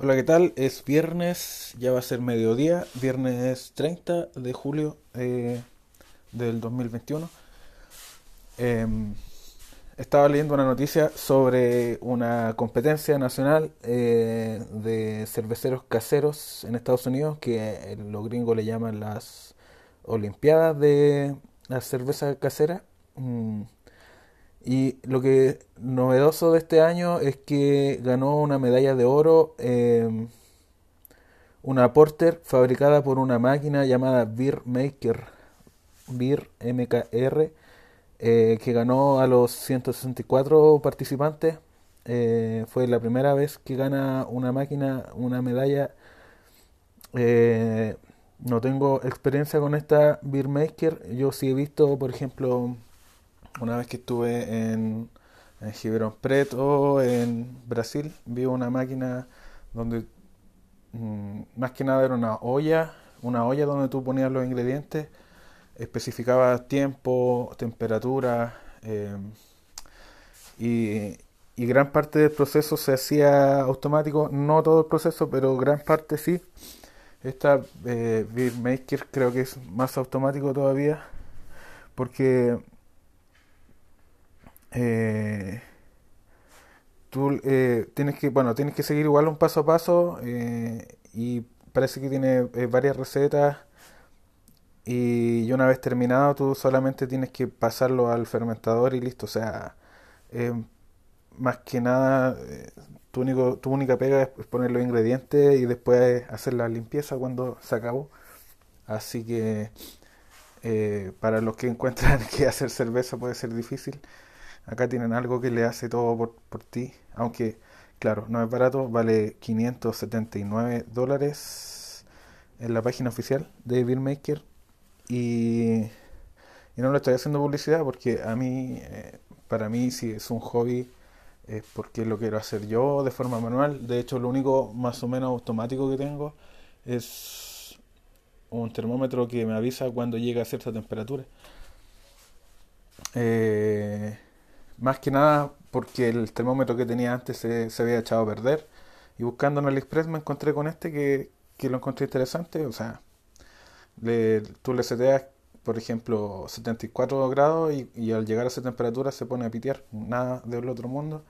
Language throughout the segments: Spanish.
Hola, ¿qué tal? Es viernes, ya va a ser mediodía, viernes 30 de julio eh, del 2021. Em, estaba leyendo una noticia sobre una competencia nacional eh, de cerveceros caseros en Estados Unidos que los gringos le llaman las Olimpiadas de la cerveza casera. Mm, y lo que novedoso de este año es que ganó una medalla de oro eh, una Porter fabricada por una máquina llamada Beer Maker, Beer MKR, eh, que ganó a los 164 participantes. Eh, fue la primera vez que gana una máquina una medalla. no tengo experiencia con esta Beer Maker. Yo sí he visto, por ejemplo, una vez que estuve en, en Ribeirão Preto, en Brasil, vi una máquina donde mm, más que nada era una olla, una olla donde tú ponías los ingredientes, especificaba tiempo, temperatura eh, y, y, gran parte del proceso se hacía automático, no todo el proceso, pero gran parte sí. Esta eh, Beer Maker creo que es más automático todavía porque eh, tú eh, tienes que, bueno, tienes que seguir igual un paso a paso eh, y parece que tiene varias recetas y una vez terminado tú solamente tienes que pasarlo al fermentador y listo, o sea, más que nada tu, único, tu única pega es poner los ingredientes y después hacer la limpieza cuando se acabó. Así que para los que encuentran que hacer cerveza puede ser difícil, Acá tienen algo que le hace todo por, por ti, aunque claro, no es barato, vale 579 dólares en la página oficial de Beermaker y, y no le estoy haciendo publicidad porque a mí, eh, para mí si es un hobby es porque lo quiero hacer yo de forma manual. De hecho, lo único más o menos automático que tengo es un termómetro que me avisa cuando llega a cierta temperatura. Eh, más que nada porque el termómetro que tenía antes se, se había echado a perder. Y buscando en AliExpress me encontré con este que, que lo encontré interesante. O sea, le, tú le seteas, por ejemplo, 74 grados y, y, al llegar a esa temperatura se pone a pitear. Nada del otro mundo.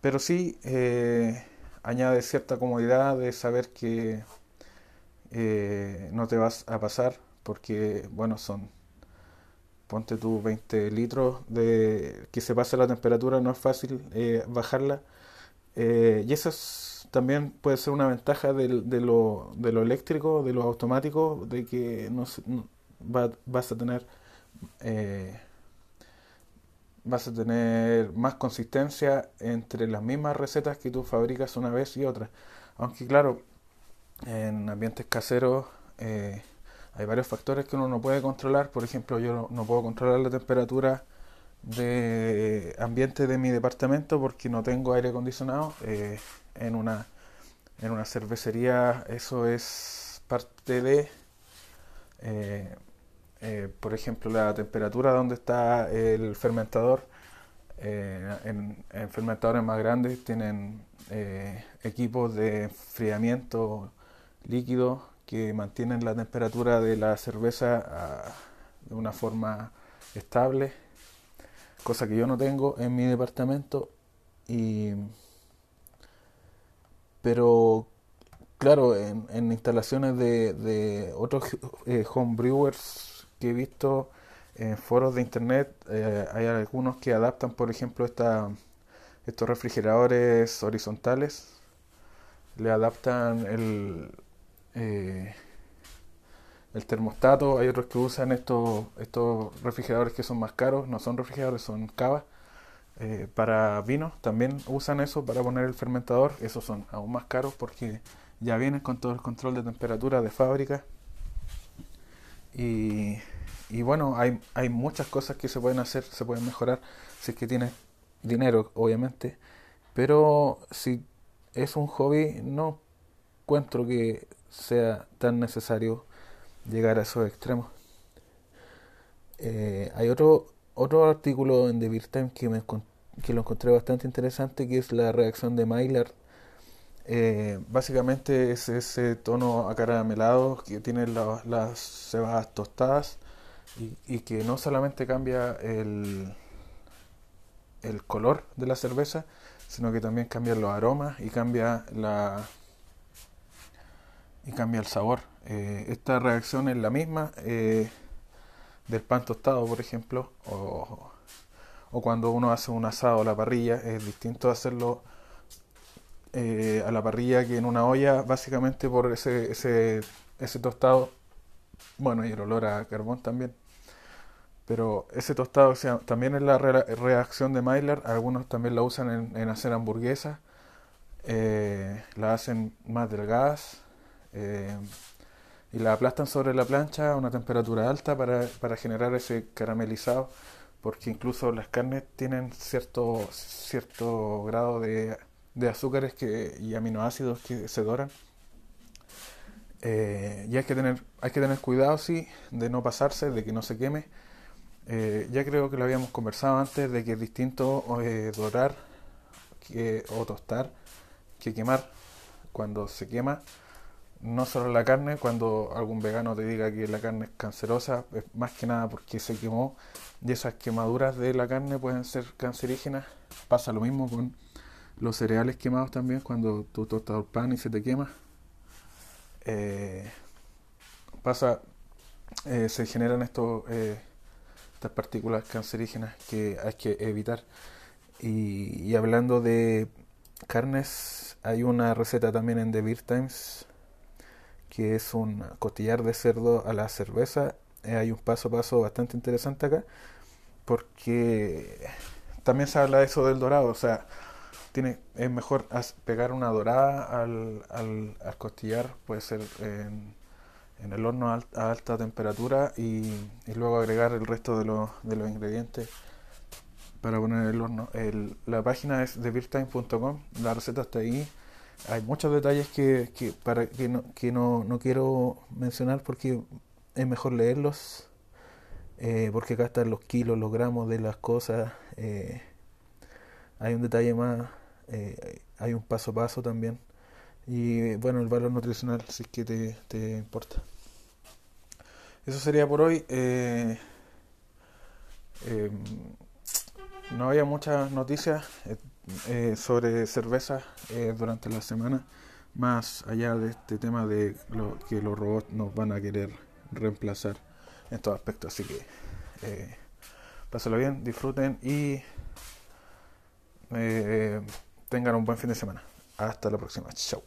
Pero sí eh, añade cierta comodidad de saber que eh, no te vas a pasar porque, bueno, son ponte tú 20 litros de que se pase la temperatura, no es fácil eh, bajarla. Eh, y eso también puede ser una ventaja de, de, lo, de lo eléctrico, de lo automático, de que no, vas a tener eh, vas a tener más consistencia entre las mismas recetas que tú fabricas una vez y otra. Aunque claro, en ambientes caseros eh, hay varios factores que uno no puede controlar. Por ejemplo, yo no, puedo controlar la temperatura de ambiente de mi departamento porque no tengo aire acondicionado. Eh, en una en una cervecería eso es parte de eh, eh, por ejemplo la temperatura donde está el fermentador en, en, fermentadores más grandes tienen equipos de enfriamiento líquido que mantienen la temperatura de la cerveza ah, de una forma estable, cosa que yo no tengo en mi departamento. Y, pero claro, en, instalaciones de, de otros eh, homebrewers que he visto en foros de internet, eh, hay algunos que adaptan, por ejemplo, esta, estos refrigeradores horizontales, le adaptan el, eh, el termostato, hay otros que usan estos, estos refrigeradores que son más caros, no son refrigeradores, son cavas. Eh, para vino también usan eso para poner el fermentador, esos son aún más caros porque ya vienen con todo el control de temperatura de fábrica. Y, y bueno, hay, hay muchas cosas que se pueden hacer, se pueden mejorar si es que tienes dinero, obviamente. Pero si es un hobby, no encuentro que sea tan necesario llegar a esos extremos. Eh, hay otro, otro artículo en The Beer Time que, me, que lo encontré bastante interesante, que es la reacción de Maillard Eh, básicamente es ese tono acaramelado que tiene las cebadas tostadas y, y, que no solamente cambia el, el color de la cerveza, sino que también cambia los aromas y cambia la y cambia el sabor. Eh, esta reacción es la misma eh, del pan tostado, por ejemplo, o, o, cuando uno hace un asado a la parrilla, es distinto hacerlo eh, a la parrilla que en una olla, básicamente por ese, ese, ese tostado, bueno, y el olor a carbón también. Pero ese tostado también es la reacción de Maillard, algunos también la usan en, en hacer hamburguesas, la hacen más delgadas, eh, y la aplastan sobre la plancha a una temperatura alta para, para generar ese caramelizado, porque incluso las carnes tienen cierto, cierto grado de, de azúcares que, y aminoácidos que se doran. Eh, y hay que tener hay que tener cuidado sí de no pasarse de que no se queme eh, ya creo que lo habíamos conversado antes de que es distinto dorar que, o tostar que quemar cuando se quema no solo la carne, cuando algún vegano te diga que la carne es cancerosa, es más que nada porque se quemó y esas quemaduras de la carne pueden ser cancerígenas. Pasa lo mismo con los cereales quemados también, cuando tú tostas el pan y se te quema. Eh, pasa, eh, se generan estos, eh, estas partículas cancerígenas que hay que evitar. Y, y hablando de carnes, hay una receta también en The Beer Times que es un costillar de cerdo a la cerveza. Eh, hay un paso a paso bastante interesante acá, porque también se habla de eso del dorado, o sea, tiene, es mejor pegar una dorada al, al, costillar, puede ser en, en el horno a alta temperatura y, luego agregar el resto de, los, de los ingredientes para poner en el horno. La página es TheBeerTime.com, la receta está ahí hay muchos detalles que, que, para, que, no, que no, no quiero mencionar porque es mejor leerlos, eh, porque acá están los kilos, los gramos de las cosas, eh, hay un detalle más, eh, hay un paso a paso también, y bueno, el valor nutricional, si es que te, te importa. Eso sería por hoy. No había muchas noticias. Eh, sobre cerveza eh, durante la semana, más allá de este tema de lo, que los robots nos van a querer reemplazar en todo aspecto. Así que eh, pásenlo bien, disfruten y eh, tengan un buen fin de semana. Hasta la próxima. Chao.